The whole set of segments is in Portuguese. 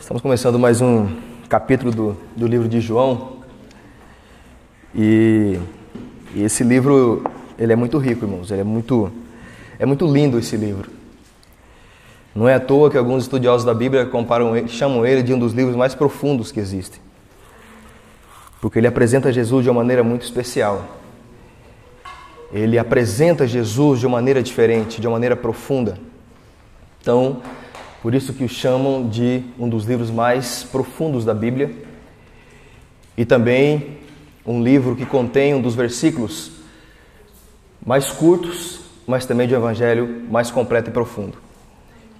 Estamos começando mais um capítulo do, do livro de João. E, e, esse livro, ele é muito rico, irmãos. Ele é muito, é muito lindo esse livro. Não é à toa que alguns estudiosos da Bíblia comparam, chamam ele de um dos livros mais profundos que existem. Porque ele apresenta Jesus de uma maneira muito especial. Ele apresenta Jesus de uma maneira diferente, de uma maneira profunda. Então, por isso que o chamam de um dos livros mais profundos da Bíblia. E também um livro que contém um dos versículos mais curtos, mas também de um evangelho mais completo e profundo,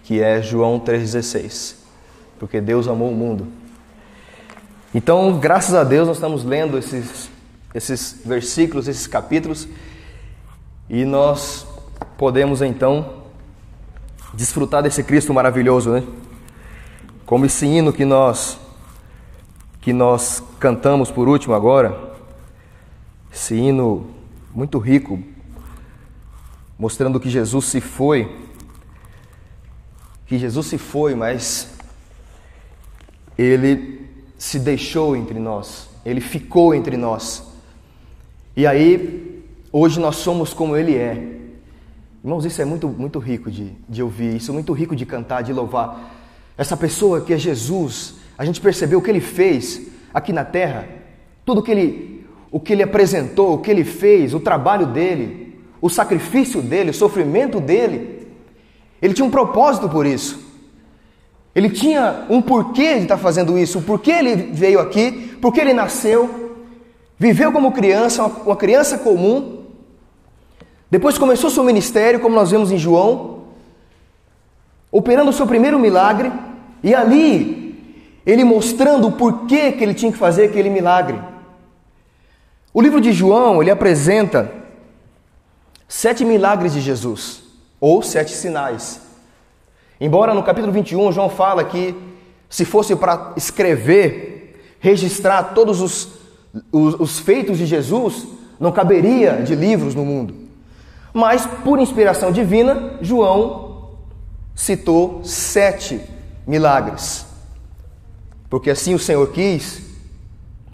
que é João 3,16. Porque Deus amou o mundo. Então, graças a Deus, nós estamos lendo esses, esses versículos, esses capítulos, e nós podemos então desfrutar desse Cristo maravilhoso, né? Como esse hino que nós que nós cantamos por último agora, esse hino muito rico, mostrando que Jesus se foi, que Jesus se foi, mas ele se deixou entre nós, ele ficou entre nós. E aí, hoje nós somos como ele é. Irmãos, isso é muito, muito rico de, de ouvir, isso é muito rico de cantar, de louvar. Essa pessoa que é Jesus, a gente percebeu o que ele fez aqui na terra, tudo que ele, o que ele apresentou, o que ele fez, o trabalho dele, o sacrifício dele, o sofrimento dele. Ele tinha um propósito por isso. Ele tinha um porquê de estar fazendo isso, o porquê ele veio aqui, porque ele nasceu, viveu como criança, uma criança comum, depois começou seu ministério, como nós vemos em João, operando o seu primeiro milagre, e ali ele mostrando o porquê que ele tinha que fazer aquele milagre. O livro de João, ele apresenta sete milagres de Jesus, ou sete sinais. Embora no capítulo 21 João fala que se fosse para escrever, registrar todos os, os, os feitos de Jesus, não caberia de livros no mundo. Mas, por inspiração divina, João citou sete milagres. Porque assim o Senhor quis,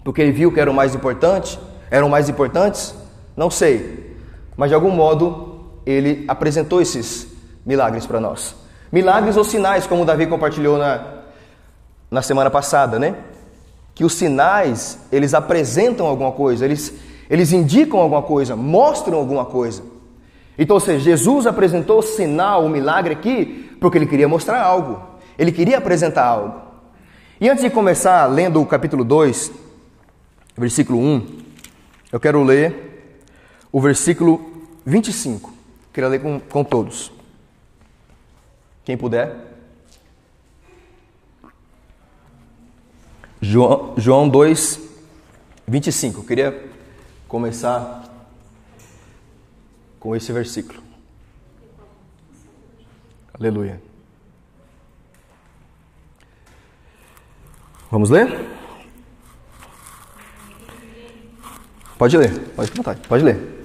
porque ele viu que eram mais importantes, eram mais importantes, não sei. Mas de algum modo ele apresentou esses milagres para nós. Milagres ou sinais, como Davi compartilhou na, na semana passada, né? Que os sinais, eles apresentam alguma coisa, eles, eles indicam alguma coisa, mostram alguma coisa. Então, ou seja, Jesus apresentou o sinal, o milagre aqui, porque ele queria mostrar algo, ele queria apresentar algo. E antes de começar lendo o capítulo 2, versículo 1, eu quero ler o versículo 25. Queria ler com, com todos. Quem puder. João, João 2, 25. Eu queria começar com esse versículo. Aleluia. Vamos ler? Pode ler, pode vontade, pode ler.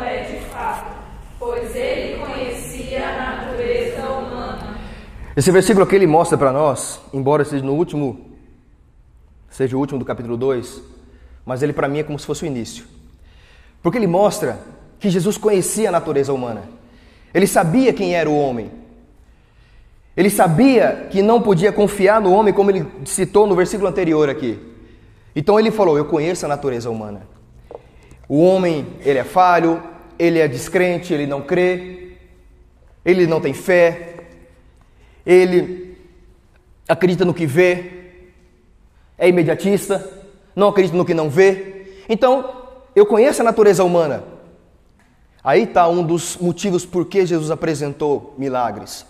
É de fato, pois ele conhecia a natureza humana. Esse versículo aqui ele mostra para nós, embora seja no último, seja o último do capítulo 2, mas ele para mim é como se fosse o início. Porque ele mostra que Jesus conhecia a natureza humana. Ele sabia quem era o homem. Ele sabia que não podia confiar no homem, como ele citou no versículo anterior aqui. Então ele falou: Eu conheço a natureza humana. O homem, ele é falho, ele é descrente, ele não crê, ele não tem fé, ele acredita no que vê, é imediatista não acredito no que não vê. Então, eu conheço a natureza humana. Aí está um dos motivos por que Jesus apresentou milagres.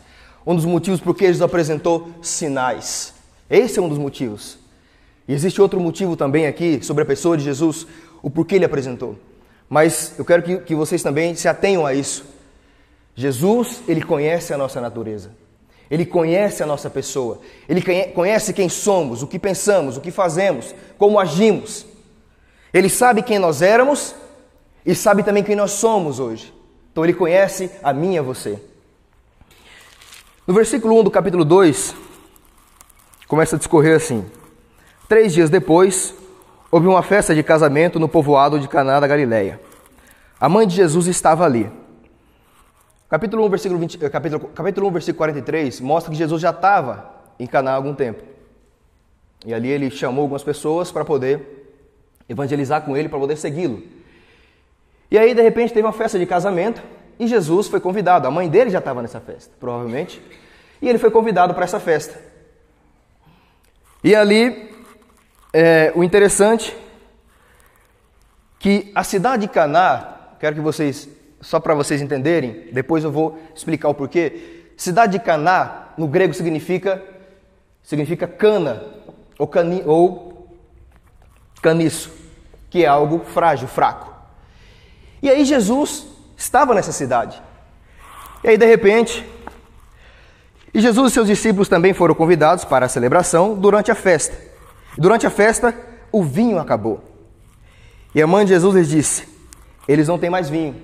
Um dos motivos por que Jesus apresentou sinais. Esse é um dos motivos. E existe outro motivo também aqui sobre a pessoa de Jesus, o porquê ele apresentou. Mas eu quero que, que vocês também se atenham a isso. Jesus, ele conhece a nossa natureza. Ele conhece a nossa pessoa. Ele conhece quem somos, o que pensamos, o que fazemos, como agimos. Ele sabe quem nós éramos e sabe também quem nós somos hoje. Então ele conhece a mim e a você. No versículo 1 do capítulo 2, começa a discorrer assim: Três dias depois, houve uma festa de casamento no povoado de Caná da Galileia. A mãe de Jesus estava ali. Capítulo 1, versículo, 20, eh, capítulo, capítulo 1, versículo 43 mostra que Jesus já estava em Caná há algum tempo. E ali ele chamou algumas pessoas para poder evangelizar com ele, para poder segui-lo. E aí, de repente, teve uma festa de casamento e Jesus foi convidado. A mãe dele já estava nessa festa, provavelmente. E ele foi convidado para essa festa. E ali, é, o interessante que a cidade de Caná, quero que vocês, só para vocês entenderem, depois eu vou explicar o porquê. Cidade de Caná, no grego, significa significa cana ou, cani, ou caniço, que é algo frágil, fraco. E aí Jesus estava nessa cidade. E aí, de repente, e Jesus e seus discípulos também foram convidados para a celebração durante a festa. Durante a festa, o vinho acabou. E a mãe de Jesus lhes disse: Eles não têm mais vinho.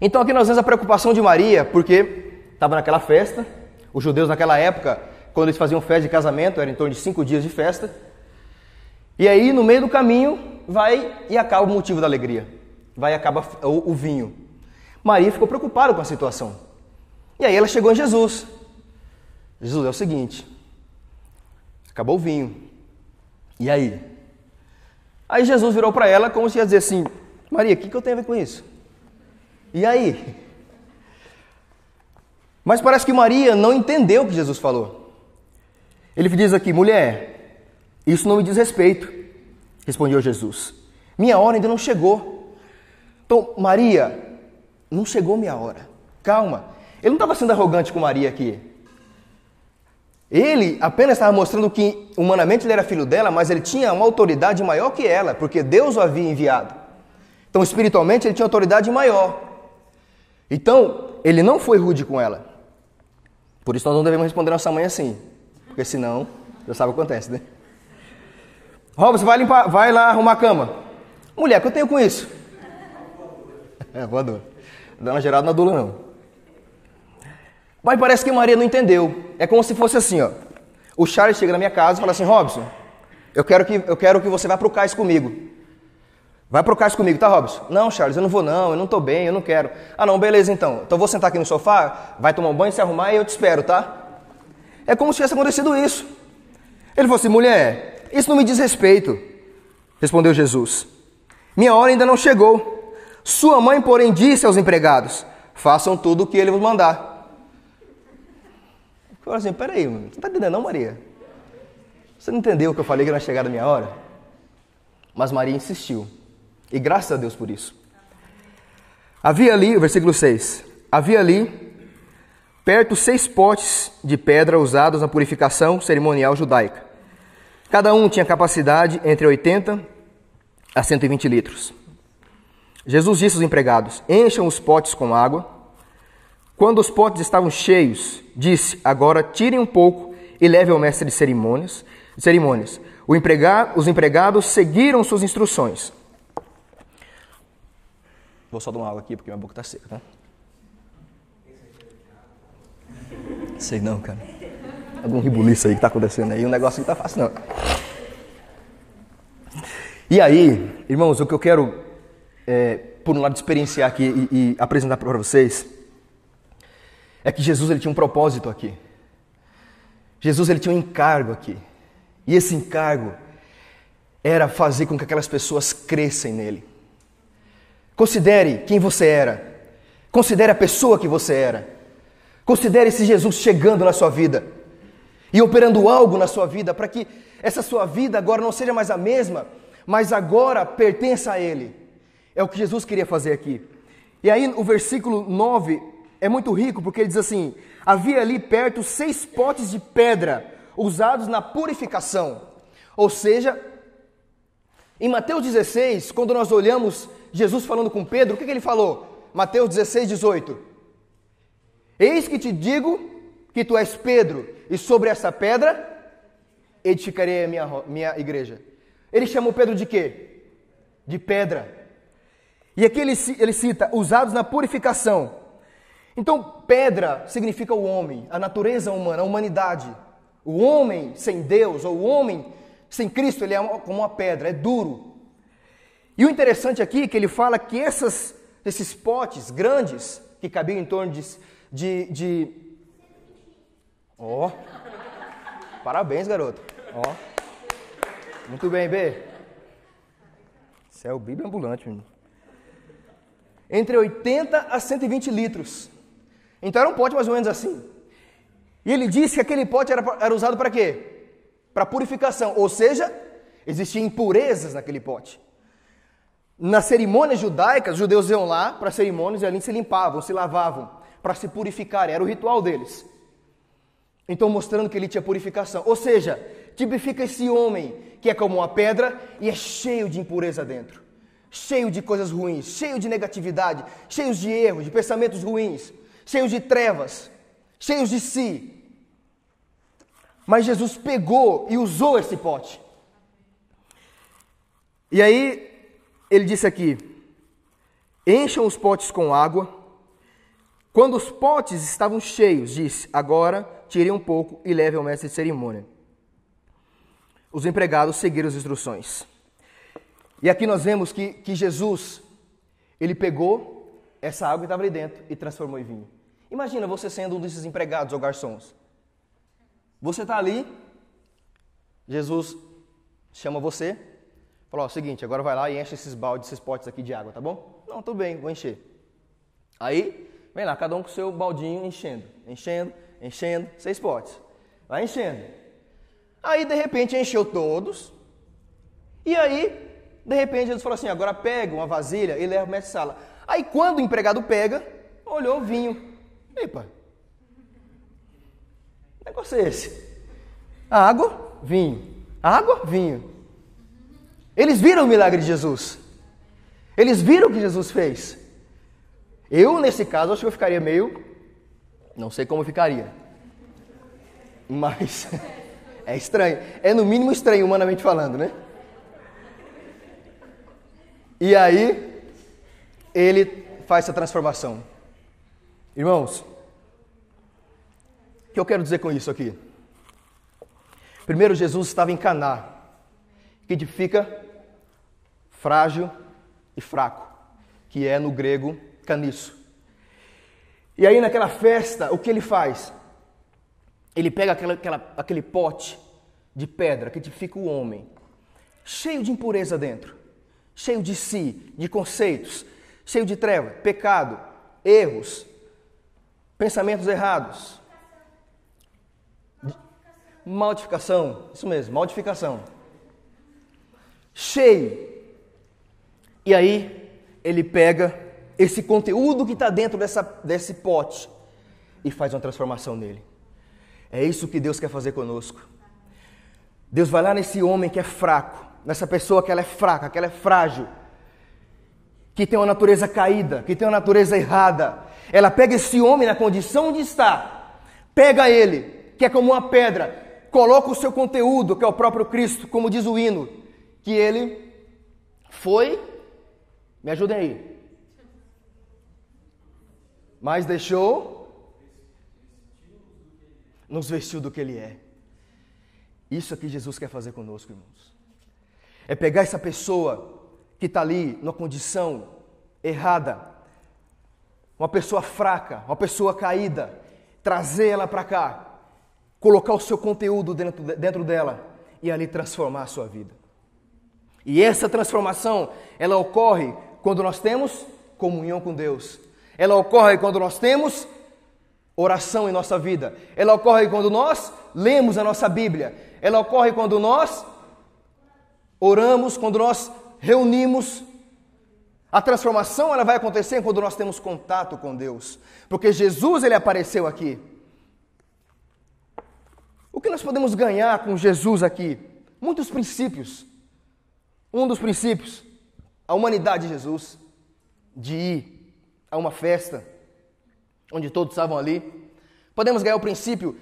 Então aqui nós vemos a preocupação de Maria, porque estava naquela festa, os judeus naquela época, quando eles faziam festa de casamento, era em torno de cinco dias de festa. E aí, no meio do caminho, vai e acaba o motivo da alegria. Vai e acaba o, o vinho. Maria ficou preocupada com a situação. E aí ela chegou em Jesus. Jesus, é o seguinte: acabou o vinho. E aí? Aí Jesus virou para ela como se ia dizer assim: Maria, o que, que eu tenho a ver com isso? E aí? Mas parece que Maria não entendeu o que Jesus falou. Ele diz aqui: mulher, isso não me diz respeito, respondeu Jesus. Minha hora ainda não chegou. Então, Maria, não chegou minha hora. Calma. Ele não estava sendo arrogante com Maria aqui. Ele apenas estava mostrando que humanamente ele era filho dela, mas ele tinha uma autoridade maior que ela, porque Deus o havia enviado. Então, espiritualmente, ele tinha autoridade maior. Então, ele não foi rude com ela. Por isso, nós não devemos responder nossa mãe assim, porque senão, já sabe o que acontece, né? Robson, vai, limpar, vai lá arrumar a cama. Mulher, o que eu tenho com isso? É, voador. Dá uma gerada na dula, não. Mas parece que Maria não entendeu. É como se fosse assim, ó. O Charles chega na minha casa e fala assim, Robson, eu quero que, eu quero que você vá pro cais comigo. Vai pro cais comigo, tá, Robson? Não, Charles, eu não vou não, eu não tô bem, eu não quero. Ah, não, beleza então. Então vou sentar aqui no sofá, vai tomar um banho, se arrumar e eu te espero, tá? É como se tivesse acontecido isso. Ele falou assim, mulher, isso não me diz respeito. Respondeu Jesus. Minha hora ainda não chegou. Sua mãe, porém, disse aos empregados: façam tudo o que ele vos mandar. Eu falei assim, peraí, você não está entendendo não, Maria? Você não entendeu o que eu falei que era chegada a minha hora? Mas Maria insistiu. E graças a Deus por isso. Havia ali, o versículo 6, havia ali perto seis potes de pedra usados na purificação cerimonial judaica. Cada um tinha capacidade entre 80 a 120 litros. Jesus disse aos empregados: Encham os potes com água. Quando os potes estavam cheios, disse: Agora tirem um pouco e levem ao mestre de cerimônias. cerimônias. Os empregados seguiram suas instruções. Vou só dar uma água aqui porque minha boca está seca, tá? Sei não, cara. Algum ribuliço aí que está acontecendo aí, o negócio não está fácil não. E aí, irmãos, o que eu quero, é, por um lado, experienciar aqui e, e apresentar para vocês é que Jesus ele tinha um propósito aqui. Jesus ele tinha um encargo aqui. E esse encargo era fazer com que aquelas pessoas crescem nele. Considere quem você era. Considere a pessoa que você era. Considere esse Jesus chegando na sua vida e operando algo na sua vida para que essa sua vida agora não seja mais a mesma, mas agora pertença a Ele. É o que Jesus queria fazer aqui. E aí, o versículo 9 é muito rico porque ele diz assim: havia ali perto seis potes de pedra usados na purificação. Ou seja, em Mateus 16, quando nós olhamos Jesus falando com Pedro, o que, que ele falou? Mateus 16, 18: Eis que te digo que tu és Pedro, e sobre essa pedra edificarei a minha, minha igreja. Ele chamou Pedro de quê? De pedra. E aqui ele, ele cita usados na purificação. Então, pedra significa o homem, a natureza humana, a humanidade. O homem sem Deus, ou o homem sem Cristo, ele é como uma pedra, é duro. E o interessante aqui é que ele fala que essas, esses potes grandes, que cabiam em torno de. de, de... Oh. parabéns, garoto. Ó, oh. muito bem, B. Isso é o Bíblia ambulante, menino. Entre 80 a 120 litros. Então era um pote mais ou menos assim. E ele disse que aquele pote era, era usado para quê? Para purificação. Ou seja, existiam impurezas naquele pote. Nas cerimônias judaicas, os judeus iam lá para cerimônias e ali se limpavam, se lavavam, para se purificar. Era o ritual deles. Então, mostrando que ele tinha purificação. Ou seja, tipifica esse homem que é como uma pedra e é cheio de impureza dentro. Cheio de coisas ruins, cheio de negatividade, cheio de erros, de pensamentos ruins cheios de trevas, cheios de si. Mas Jesus pegou e usou esse pote. E aí, ele disse aqui: encham os potes com água. Quando os potes estavam cheios, disse: agora tirem um pouco e levem ao mestre de cerimônia. Os empregados seguiram as instruções. E aqui nós vemos que, que Jesus, ele pegou essa água que estava ali dentro e transformou em vinho. Imagina você sendo um desses empregados ou garçons. Você está ali, Jesus chama você, fala: o seguinte, agora vai lá e enche esses baldes, esses potes aqui de água, tá bom? Não, tudo bem, vou encher. Aí, vem lá, cada um com o seu baldinho enchendo, enchendo, enchendo, seis potes. Vai enchendo. Aí, de repente, encheu todos. E aí, de repente, Jesus falou assim: agora pega uma vasilha e leva para a sala. Aí, quando o empregado pega, olhou o vinho. Epa, que negócio é esse? Água, vinho. Água, vinho. Eles viram o milagre de Jesus. Eles viram o que Jesus fez. Eu, nesse caso, acho que eu ficaria meio. Não sei como ficaria. Mas é estranho. É no mínimo estranho, humanamente falando, né? E aí, ele faz essa transformação. Irmãos, o que eu quero dizer com isso aqui? Primeiro, Jesus estava em Caná, que significa frágil e fraco, que é no grego caniço. E aí naquela festa, o que ele faz? Ele pega aquela, aquela, aquele pote de pedra que tipifica o homem, cheio de impureza dentro, cheio de si, de conceitos, cheio de treva, pecado, erros, pensamentos errados. Modificação, isso mesmo, modificação. Cheio. E aí ele pega esse conteúdo que está dentro dessa, desse pote e faz uma transformação nele. É isso que Deus quer fazer conosco. Deus vai lá nesse homem que é fraco, nessa pessoa que ela é fraca, que ela é frágil, que tem uma natureza caída, que tem uma natureza errada, ela pega esse homem na condição de estar, pega ele, que é como uma pedra, coloca o seu conteúdo, que é o próprio Cristo, como diz o hino, que ele foi, me ajudem aí, mas deixou, nos vestiu do que ele é. Isso aqui Jesus quer fazer conosco, irmãos. É pegar essa pessoa que está ali numa condição errada, uma pessoa fraca, uma pessoa caída, trazer ela para cá, colocar o seu conteúdo dentro, dentro dela e ali transformar a sua vida. E essa transformação, ela ocorre quando nós temos comunhão com Deus. Ela ocorre quando nós temos oração em nossa vida. Ela ocorre quando nós lemos a nossa Bíblia. Ela ocorre quando nós oramos, quando nós reunimos a transformação ela vai acontecer quando nós temos contato com Deus, porque Jesus ele apareceu aqui. O que nós podemos ganhar com Jesus aqui? Muitos princípios. Um dos princípios, a humanidade de Jesus, de ir a uma festa onde todos estavam ali. Podemos ganhar o princípio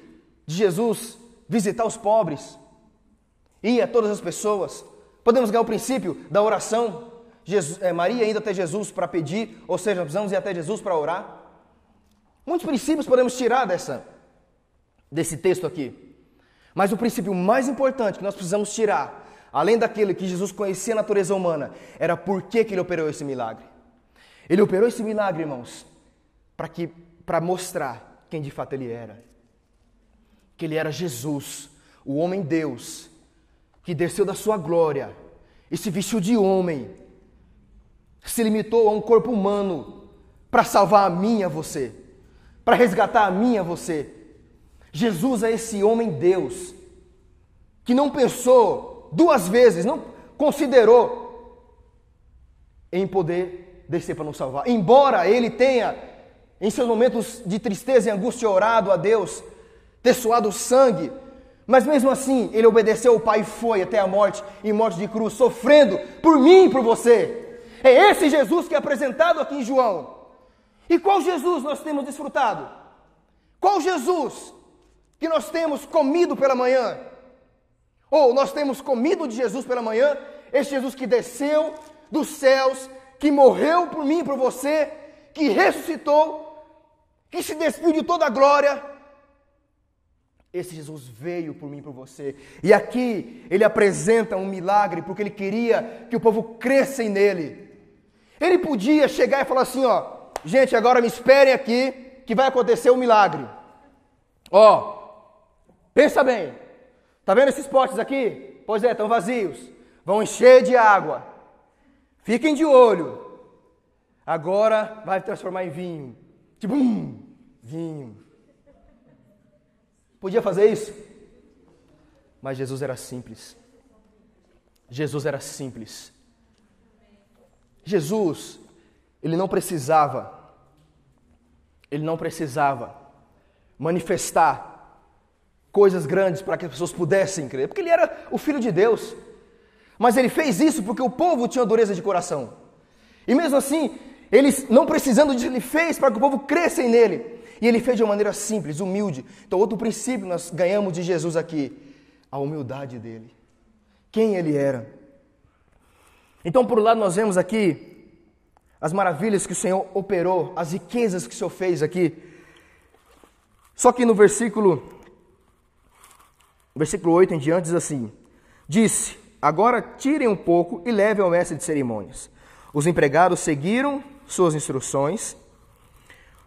de Jesus visitar os pobres, ir a todas as pessoas. Podemos ganhar o princípio da oração, Jesus, é, Maria indo até Jesus para pedir, ou seja, precisamos ir até Jesus para orar. Muitos princípios podemos tirar dessa, desse texto aqui. Mas o princípio mais importante que nós precisamos tirar, além daquele que Jesus conhecia a natureza humana, era por que, ele operou esse milagre. Ele operou esse milagre, irmãos, para que para mostrar quem de fato ele era. Que ele era Jesus, o homem Deus, que desceu da sua glória e se vestiu de homem, se limitou a um corpo humano para salvar a mim e a você, para resgatar a mim e a você. Jesus é esse homem Deus que não pensou duas vezes, não considerou em poder descer para nos salvar. Embora ele tenha, em seus momentos de tristeza e angústia, orado a Deus, ter suado sangue, mas mesmo assim, ele obedeceu ao Pai e foi até a morte, em morte de cruz, sofrendo por mim e por você. É esse Jesus que é apresentado aqui em João. E qual Jesus nós temos desfrutado? Qual Jesus que nós temos comido pela manhã? Ou nós temos comido de Jesus pela manhã? Esse Jesus que desceu dos céus, que morreu por mim e por você, que ressuscitou, que se despiu de toda a glória esse Jesus veio por mim e por você. E aqui ele apresenta um milagre porque ele queria que o povo cresça nele. Ele podia chegar e falar assim, ó, gente, agora me esperem aqui que vai acontecer um milagre. Ó, pensa bem. Tá vendo esses potes aqui? Pois é, estão vazios. Vão encher de água. Fiquem de olho. Agora vai transformar em vinho. Tipo, um vinho. Podia fazer isso? Mas Jesus era simples. Jesus era simples. Jesus, ele não precisava, ele não precisava manifestar coisas grandes para que as pessoas pudessem crer, porque ele era o Filho de Deus. Mas ele fez isso porque o povo tinha dureza de coração. E mesmo assim, ele não precisando disso, ele fez para que o povo crescem nele. E ele fez de uma maneira simples, humilde. Então, outro princípio nós ganhamos de Jesus aqui: a humildade dele. Quem ele era. Então, por um lado, nós vemos aqui as maravilhas que o Senhor operou, as riquezas que o Senhor fez aqui. Só que no versículo, versículo 8 em diante diz assim: Disse: Agora tirem um pouco e levem ao mestre de cerimônias. Os empregados seguiram suas instruções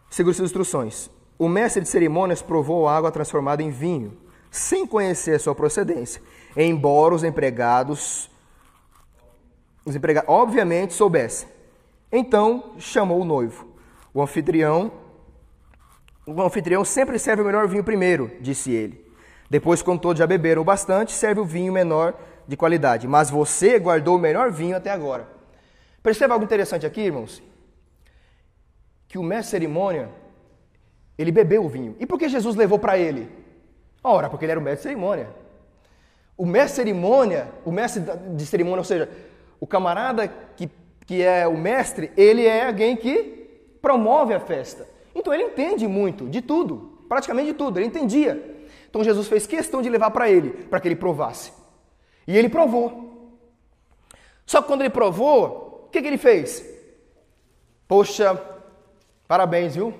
segundo suas instruções. O mestre de cerimônias provou a água transformada em vinho, sem conhecer sua procedência, embora os empregados, os empregados obviamente soubessem. Então chamou o noivo. O anfitrião, o anfitrião sempre serve o melhor vinho primeiro, disse ele. Depois, quando todos já beberam bastante, serve o vinho menor de qualidade. Mas você guardou o melhor vinho até agora. Perceba algo interessante aqui, irmãos? que o mestre cerimônia, ele bebeu o vinho. E por que Jesus levou para ele? Ora, porque ele era o mestre cerimônia. O mestre cerimônia, o mestre de cerimônia, ou seja, o camarada que, que é o mestre, ele é alguém que promove a festa. Então ele entende muito de tudo, praticamente de tudo, ele entendia. Então Jesus fez questão de levar para ele, para que ele provasse. E ele provou. Só que quando ele provou, o que, que ele fez? Poxa, Parabéns, viu?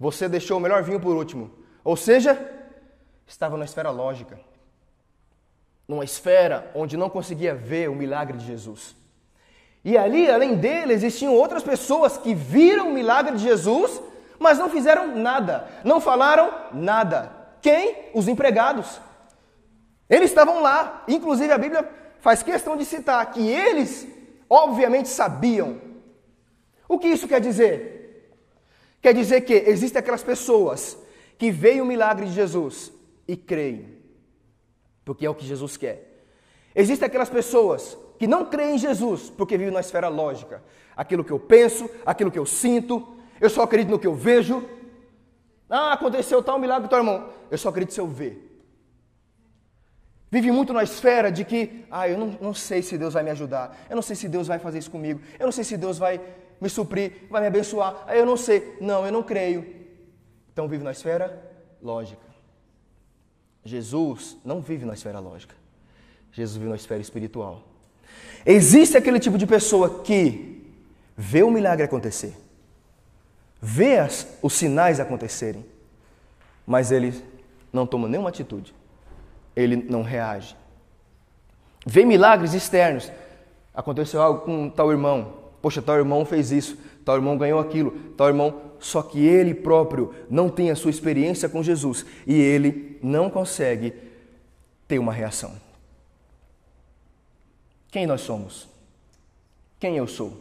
Você deixou o melhor vinho por último. Ou seja, estava na esfera lógica. Numa esfera onde não conseguia ver o milagre de Jesus. E ali, além dele, existiam outras pessoas que viram o milagre de Jesus, mas não fizeram nada, não falaram nada. Quem? Os empregados. Eles estavam lá. Inclusive, a Bíblia faz questão de citar que eles, obviamente, sabiam. O que isso quer dizer? Quer dizer que existem aquelas pessoas que veem o milagre de Jesus e creem, porque é o que Jesus quer. Existem aquelas pessoas que não creem em Jesus porque vivem na esfera lógica. Aquilo que eu penso, aquilo que eu sinto, eu só acredito no que eu vejo. Ah, aconteceu tal milagre, teu irmão. Eu só acredito se eu ver. Vive muito na esfera de que, ah, eu não, não sei se Deus vai me ajudar, eu não sei se Deus vai fazer isso comigo, eu não sei se Deus vai me suprir, vai me abençoar. Aí eu não sei. Não, eu não creio. Então vive na esfera lógica. Jesus não vive na esfera lógica. Jesus vive na esfera espiritual. Existe aquele tipo de pessoa que vê o milagre acontecer, vê as, os sinais acontecerem, mas ele não toma nenhuma atitude, ele não reage. Vê milagres externos. Aconteceu algo com tal irmão, poxa, tal irmão fez isso, tal irmão ganhou aquilo, tal irmão. Só que ele próprio não tem a sua experiência com Jesus e ele não consegue ter uma reação. Quem nós somos? Quem eu sou?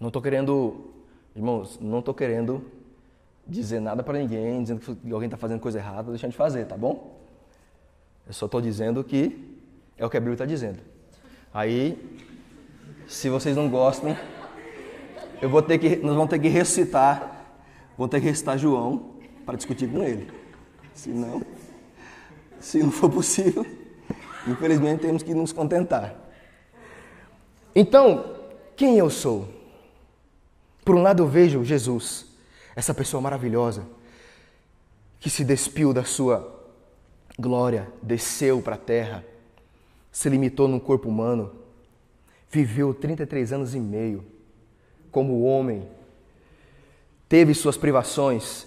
Não estou querendo Irmãos, não estou querendo dizer nada para ninguém, dizendo que alguém está fazendo coisa errada, deixando de fazer, tá bom? Eu só estou dizendo que é o que a Bíblia está dizendo. Aí, se vocês não gostam, eu vou ter que, nós vamos ter que recitar, vou ter que recitar João para discutir com ele. Se não, se não for possível, infelizmente temos que nos contentar. Então, quem eu sou? Por um lado, eu vejo Jesus, essa pessoa maravilhosa, que se despiu da sua glória, desceu para a terra, se limitou num corpo humano, viveu 33 anos e meio como homem, teve suas privações,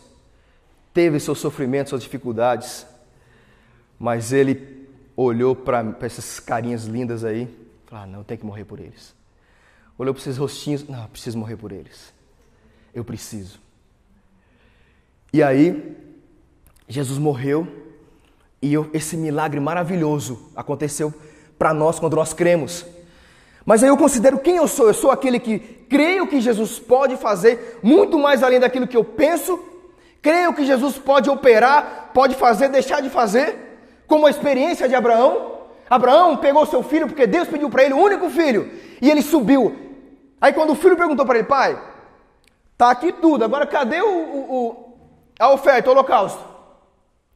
teve seus sofrimentos, suas dificuldades, mas ele olhou para essas carinhas lindas aí, falou: ah, não, tem que morrer por eles olhou para esses rostinhos, não, preciso morrer por eles. Eu preciso. E aí, Jesus morreu e eu, esse milagre maravilhoso aconteceu para nós quando nós cremos. Mas aí eu considero quem eu sou. Eu sou aquele que creio que Jesus pode fazer muito mais além daquilo que eu penso. Creio que Jesus pode operar, pode fazer, deixar de fazer, como a experiência de Abraão. Abraão pegou seu filho porque Deus pediu para ele o único filho e ele subiu Aí quando o filho perguntou para ele, pai, tá aqui tudo, agora cadê o, o, o, a oferta, o holocausto?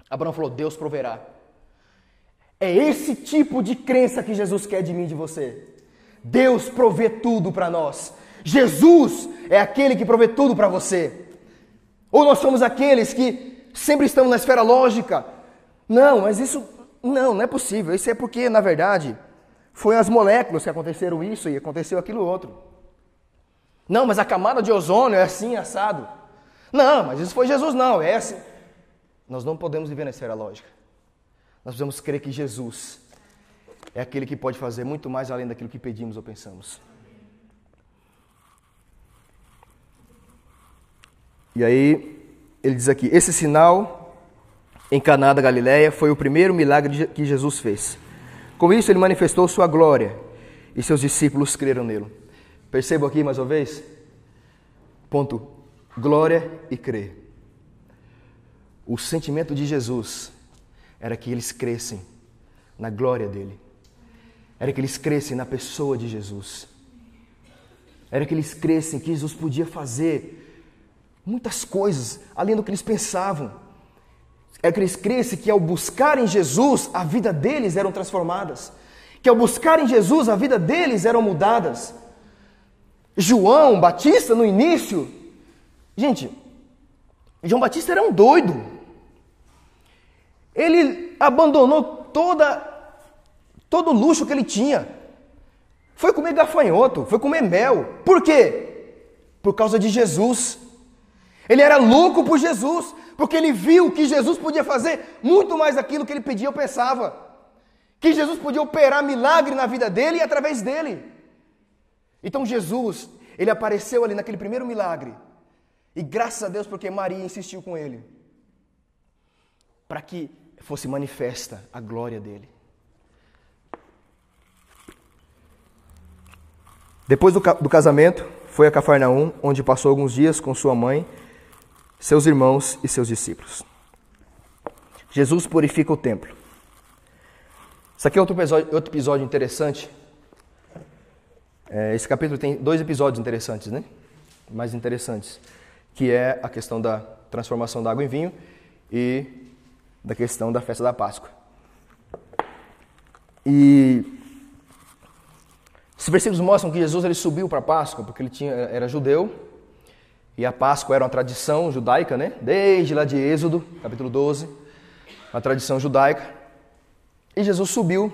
Abraão falou, Deus proverá. É esse tipo de crença que Jesus quer de mim e de você. Deus provê tudo para nós. Jesus é aquele que provê tudo para você. Ou nós somos aqueles que sempre estamos na esfera lógica. Não, mas isso não, não é possível. Isso é porque, na verdade, foi as moléculas que aconteceram isso e aconteceu aquilo outro. Não, mas a camada de ozônio é assim, assado. Não, mas isso foi Jesus, não, é assim. Nós não podemos viver na esfera lógica. Nós precisamos crer que Jesus é aquele que pode fazer muito mais além daquilo que pedimos ou pensamos. E aí, ele diz aqui: esse sinal em Caná da Galileia foi o primeiro milagre que Jesus fez. Com isso, ele manifestou sua glória e seus discípulos creram nele. Percebo aqui mais uma vez? Ponto. Glória e crer. O sentimento de Jesus era que eles crescem na glória dele. Era que eles crescem na pessoa de Jesus. Era que eles crescem que Jesus podia fazer muitas coisas além do que eles pensavam. Era que eles crescem que ao buscarem Jesus, a vida deles eram transformadas. Que ao buscarem Jesus, a vida deles eram mudadas. João Batista no início, gente, João Batista era um doido. Ele abandonou toda todo o luxo que ele tinha. Foi comer gafanhoto, foi comer mel. Por quê? Por causa de Jesus. Ele era louco por Jesus, porque ele viu que Jesus podia fazer muito mais daquilo que ele pedia ou pensava. Que Jesus podia operar milagre na vida dele e através dele. Então Jesus, ele apareceu ali naquele primeiro milagre. E graças a Deus porque Maria insistiu com ele. Para que fosse manifesta a glória dele. Depois do, do casamento, foi a Cafarnaum, onde passou alguns dias com sua mãe, seus irmãos e seus discípulos. Jesus purifica o templo. Isso aqui é outro episódio, outro episódio interessante é, esse capítulo tem dois episódios interessantes, né? Mais interessantes, que é a questão da transformação da água em vinho e da questão da festa da Páscoa. E esses versículos mostram que Jesus ele subiu para a Páscoa porque ele tinha, era judeu e a Páscoa era uma tradição judaica, né? Desde lá de Êxodo, capítulo 12, uma tradição judaica. E Jesus subiu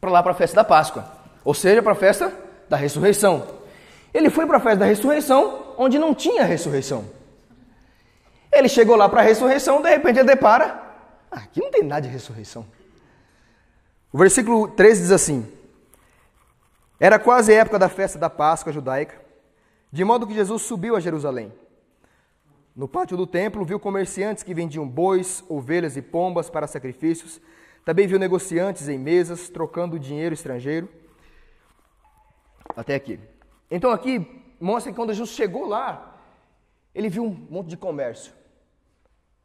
para lá para a festa da Páscoa, ou seja, para a festa da ressurreição. Ele foi para a festa da ressurreição, onde não tinha ressurreição. Ele chegou lá para a ressurreição, de repente ele depara, ah, aqui não tem nada de ressurreição. O versículo 13 diz assim: Era quase a época da festa da Páscoa judaica, de modo que Jesus subiu a Jerusalém. No pátio do templo, viu comerciantes que vendiam bois, ovelhas e pombas para sacrifícios. Também viu negociantes em mesas, trocando dinheiro estrangeiro. Até aqui. Então, aqui mostra que quando Jesus chegou lá, ele viu um monte de comércio.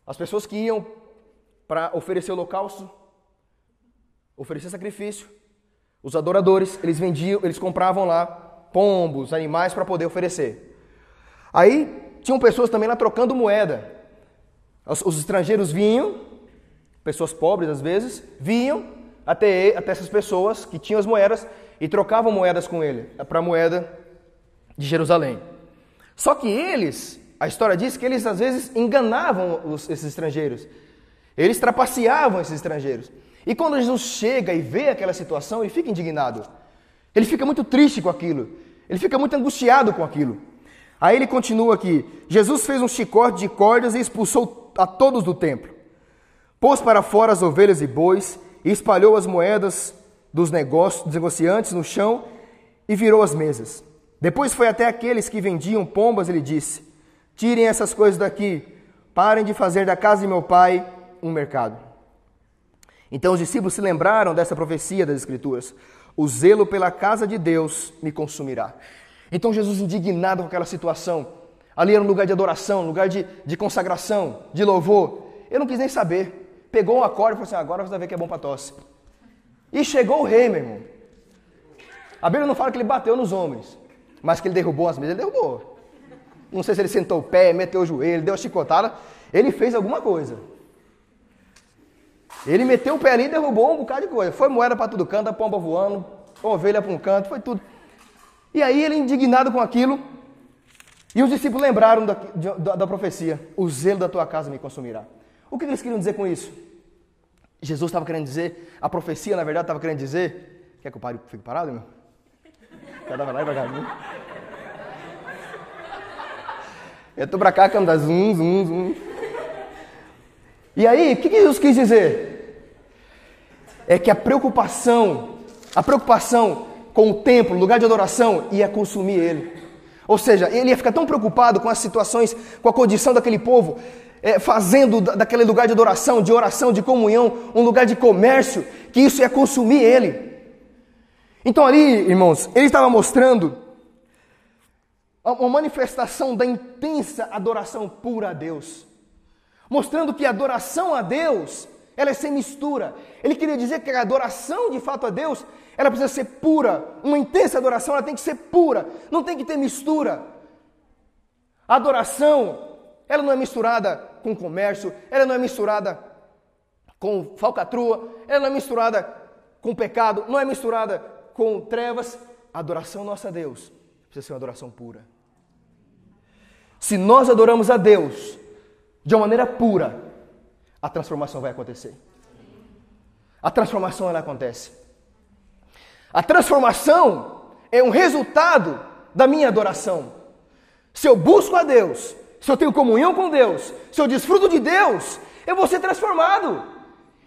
As pessoas que iam para oferecer holocausto, oferecer sacrifício, os adoradores, eles vendiam, eles compravam lá pombos, animais para poder oferecer. Aí tinham pessoas também lá trocando moeda. Os, os estrangeiros vinham, pessoas pobres às vezes, vinham até, até essas pessoas que tinham as moedas e trocavam moedas com ele, para a moeda de Jerusalém. Só que eles, a história diz que eles às vezes enganavam os, esses estrangeiros. Eles trapaceavam esses estrangeiros. E quando Jesus chega e vê aquela situação, ele fica indignado. Ele fica muito triste com aquilo. Ele fica muito angustiado com aquilo. Aí ele continua aqui: Jesus fez um chicote de cordas e expulsou a todos do templo. Pôs para fora as ovelhas e bois e espalhou as moedas dos, negócios, dos negociantes no chão e virou as mesas. Depois foi até aqueles que vendiam pombas e lhe disse: Tirem essas coisas daqui, parem de fazer da casa de meu pai um mercado. Então os discípulos se lembraram dessa profecia das Escrituras: O zelo pela casa de Deus me consumirá. Então Jesus, indignado com aquela situação, ali era um lugar de adoração, um lugar de, de consagração, de louvor. Eu não quis nem saber. Pegou uma corda e falou assim: agora você vai ver que é bom para tosse. E chegou o rei, meu irmão. A Bíblia não fala que ele bateu nos homens, mas que ele derrubou as mesas, ele derrubou. Não sei se ele sentou o pé, meteu o joelho, deu a chicotada. Ele fez alguma coisa. Ele meteu o pé ali e derrubou um bocado de coisa. Foi moeda para tudo canto, a pomba voando, ovelha para um canto, foi tudo. E aí ele, indignado com aquilo, e os discípulos lembraram da, da, da profecia: O zelo da tua casa me consumirá. O que eles queriam dizer com isso? Jesus estava querendo dizer, a profecia na verdade estava querendo dizer. Quer que eu pare, fique parado, meu? Quer dar lá e viu? Eu tô pra cá, que anda zum, zum, zum. E aí, o que Jesus quis dizer? É que a preocupação, a preocupação com o templo, lugar de adoração, ia consumir ele. Ou seja, ele ia ficar tão preocupado com as situações, com a condição daquele povo, é, fazendo daquele lugar de adoração, de oração, de comunhão, um lugar de comércio, que isso ia consumir ele. Então ali, irmãos, ele estava mostrando uma manifestação da intensa adoração pura a Deus. Mostrando que a adoração a Deus, ela é sem mistura. Ele queria dizer que a adoração de fato a Deus ela precisa ser pura. Uma intensa adoração, ela tem que ser pura. Não tem que ter mistura. A adoração, ela não é misturada com comércio, ela não é misturada com falcatrua, ela não é misturada com pecado, não é misturada com trevas. Adoração nossa a Deus precisa ser uma adoração pura. Se nós adoramos a Deus de uma maneira pura, a transformação vai acontecer. A transformação ela acontece. A transformação é um resultado da minha adoração. Se eu busco a Deus, se eu tenho comunhão com Deus, se eu desfruto de Deus, eu vou ser transformado.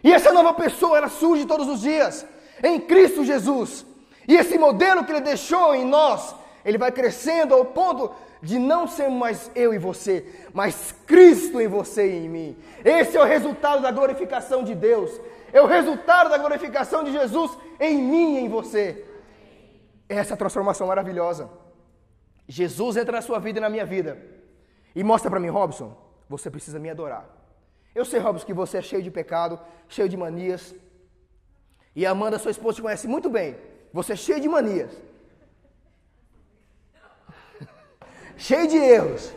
E essa nova pessoa, ela surge todos os dias em Cristo Jesus. E esse modelo que ele deixou em nós, ele vai crescendo ao ponto de não ser mais eu e você, mas Cristo em você e em mim. Esse é o resultado da glorificação de Deus é o resultado da glorificação de Jesus em mim e em você. Essa transformação maravilhosa. Jesus entra na sua vida e na minha vida e mostra para mim, Robson, você precisa me adorar. Eu sei, Robson, que você é cheio de pecado, cheio de manias. E a Amanda, sua esposa, te conhece muito bem. Você é cheio de manias. cheio de erros.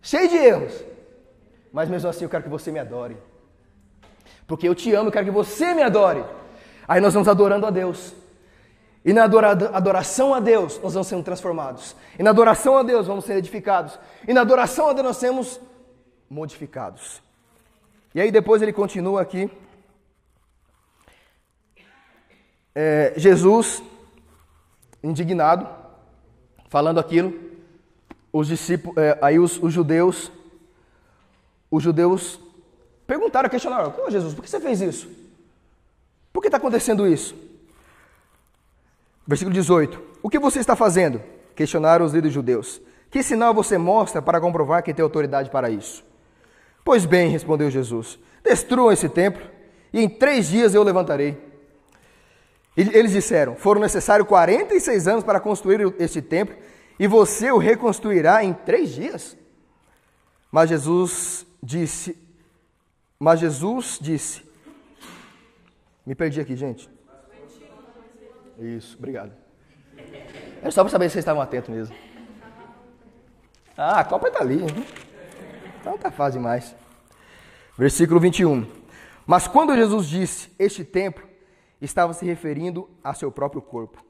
Cheio de erros. Mas mesmo assim eu quero que você me adore. Porque eu te amo e quero que você me adore. Aí nós vamos adorando a Deus. E na adoração a Deus, nós vamos sendo transformados. E na adoração a Deus, vamos ser edificados. E na adoração a Deus, nós seremos modificados. E aí depois ele continua aqui. É, Jesus, indignado, falando aquilo, os discípulos, é, aí os, os, judeus, os judeus perguntaram, questionaram, oh, Jesus, por que você fez isso? Por que está acontecendo isso? Versículo 18. O que você está fazendo? Questionaram os líderes judeus. Que sinal você mostra para comprovar que tem autoridade para isso? Pois bem, respondeu Jesus, destruam esse templo e em três dias eu levantarei. Eles disseram: foram necessários 46 anos para construir este templo e você o reconstruirá em três dias? Mas Jesus disse: Mas Jesus disse: Me perdi aqui, gente. Isso, obrigado. É só para saber se vocês estavam atentos mesmo. Ah, a Copa está ali. Então tá fácil demais. Versículo 21. Mas quando Jesus disse este templo, estava se referindo a seu próprio corpo.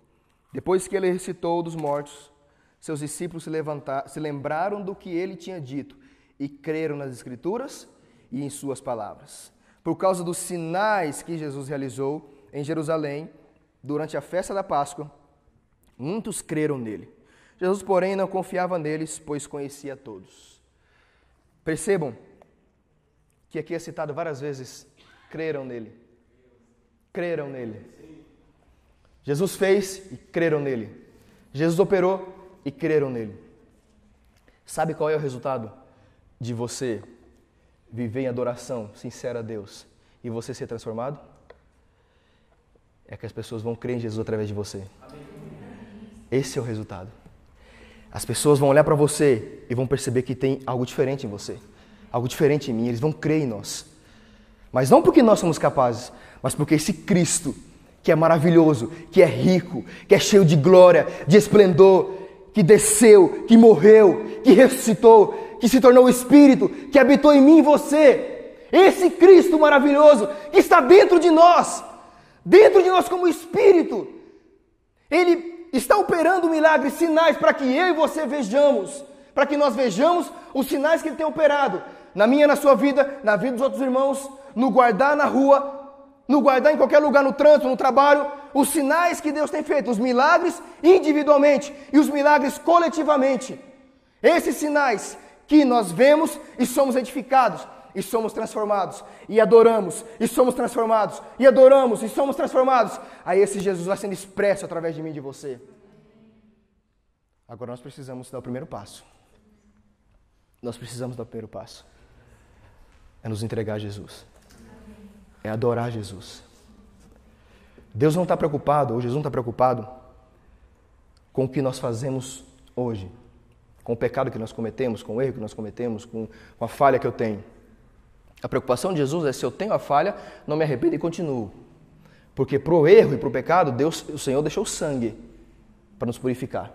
Depois que ele ressuscitou dos mortos, seus discípulos se, levantaram, se lembraram do que ele tinha dito e creram nas Escrituras e em suas palavras. Por causa dos sinais que Jesus realizou em Jerusalém durante a festa da Páscoa, muitos creram nele. Jesus, porém, não confiava neles, pois conhecia todos. Percebam que aqui é citado várias vezes: creram nele. Creram nele. Jesus fez e creram nele. Jesus operou e creram nele. Sabe qual é o resultado de você viver em adoração sincera a Deus e você ser transformado? É que as pessoas vão crer em Jesus através de você. Esse é o resultado. As pessoas vão olhar para você e vão perceber que tem algo diferente em você, algo diferente em mim, eles vão crer em nós. Mas não porque nós somos capazes, mas porque esse Cristo, que é maravilhoso, que é rico, que é cheio de glória, de esplendor, que desceu, que morreu, que ressuscitou, que se tornou o Espírito, que habitou em mim e você. Esse Cristo maravilhoso que está dentro de nós, dentro de nós como Espírito. Ele está operando milagres, sinais para que eu e você vejamos, para que nós vejamos os sinais que ele tem operado na minha, na sua vida, na vida dos outros irmãos, no guardar na rua, no guardar em qualquer lugar, no trânsito, no trabalho, os sinais que Deus tem feito, os milagres individualmente e os milagres coletivamente. Esses sinais que nós vemos e somos edificados e somos transformados e adoramos e somos transformados e adoramos e somos transformados. Aí esse Jesus vai sendo expresso através de mim e de você. Agora nós precisamos dar o primeiro passo. Nós precisamos dar o primeiro passo. É nos entregar a Jesus é adorar Jesus. Deus não está preocupado, ou Jesus não está preocupado com o que nós fazemos hoje, com o pecado que nós cometemos, com o erro que nós cometemos, com, com a falha que eu tenho. A preocupação de Jesus é se eu tenho a falha, não me arrependo e continuo. Porque para o erro e para o pecado, Deus, o Senhor deixou sangue para nos purificar.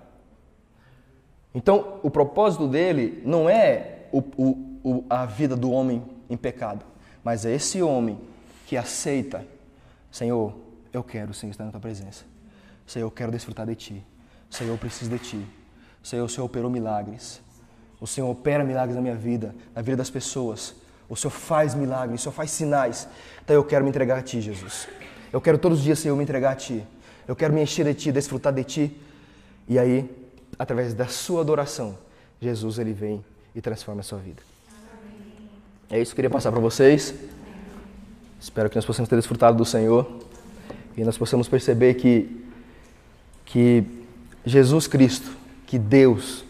Então, o propósito dele não é o, o, a vida do homem em pecado, mas é esse homem que aceita, Senhor, eu quero, Senhor, estar na tua presença. Senhor, eu quero desfrutar de ti. Senhor, eu preciso de ti. Senhor, o Senhor operou milagres. O Senhor opera milagres na minha vida, na vida das pessoas. O Senhor faz milagres, o Senhor faz sinais. Então eu quero me entregar a Ti, Jesus. Eu quero todos os dias, Senhor, me entregar a Ti. Eu quero me encher de Ti, desfrutar de Ti. E aí, através da Sua adoração, Jesus, Ele vem e transforma a sua vida. É isso que eu queria passar para vocês. Espero que nós possamos ter desfrutado do Senhor e nós possamos perceber que, que Jesus Cristo, que Deus,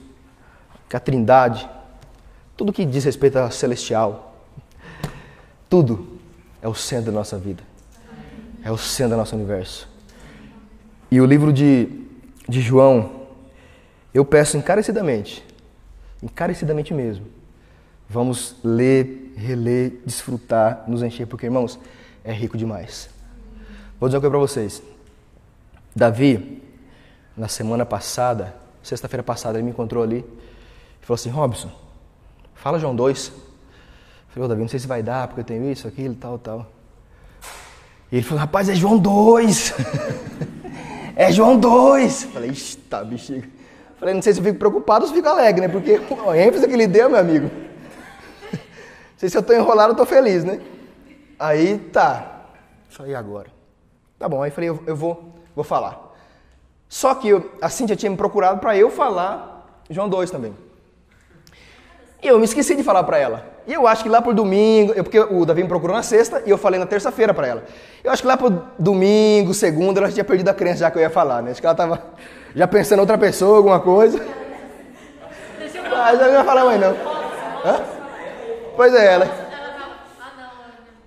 que a Trindade, tudo que diz respeito a celestial, tudo é o centro da nossa vida, é o centro do nosso universo. E o livro de, de João, eu peço encarecidamente, encarecidamente mesmo, vamos ler reler, desfrutar, nos encher, porque, irmãos, é rico demais. Vou dizer uma coisa para vocês. Davi, na semana passada, sexta-feira passada, ele me encontrou ali e falou assim: Robson, fala João 2. Ô Davi, não sei se vai dar, porque eu tenho isso, aquilo, tal, tal. E ele falou, rapaz, é João 2. é João 2. Eu falei, está bexiga. Falei, não sei se eu fico preocupado ou se fico alegre, né? Porque a ênfase que ele deu, meu amigo sei se eu estou enrolado, eu estou feliz, né? Aí tá. Falei, agora? Tá bom, aí falei, eu, eu vou, vou falar. Só que eu, a Cíntia tinha me procurado para eu falar João 2 também. E eu me esqueci de falar para ela. E eu acho que lá por domingo, eu, porque o Davi me procurou na sexta e eu falei na terça-feira para ela. Eu acho que lá por domingo, segunda, ela já tinha perdido a crença já que eu ia falar, né? Acho que ela tava já pensando em outra pessoa, alguma coisa. Mas eu não ia falar mais não. Hã? Pois é, ela.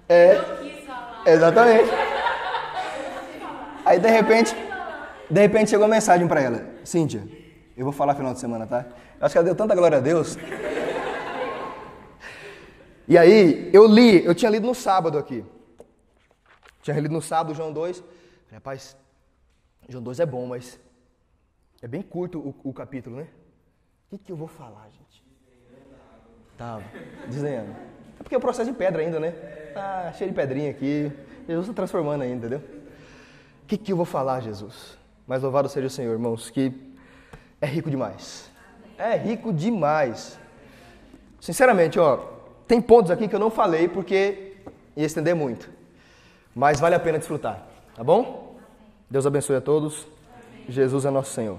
É. Exatamente. Aí de repente, de repente chegou uma mensagem para ela. Cíntia, eu vou falar final de semana, tá? Eu acho que ela deu tanta glória a Deus. E aí, eu li, eu tinha lido no sábado aqui. Tinha lido no sábado João 2. Falei, rapaz, João 2 é bom, mas é bem curto o, o capítulo, né? O que, que eu vou falar, gente? Tava, desenhando. É porque é o processo de pedra ainda, né? Tá cheio de pedrinha aqui. Jesus está transformando ainda, entendeu? O que, que eu vou falar, Jesus? Mas louvado seja o Senhor, irmãos, que é rico demais. É rico demais. Sinceramente, ó, tem pontos aqui que eu não falei porque ia estender muito. Mas vale a pena desfrutar, tá bom? Deus abençoe a todos. Jesus é nosso Senhor.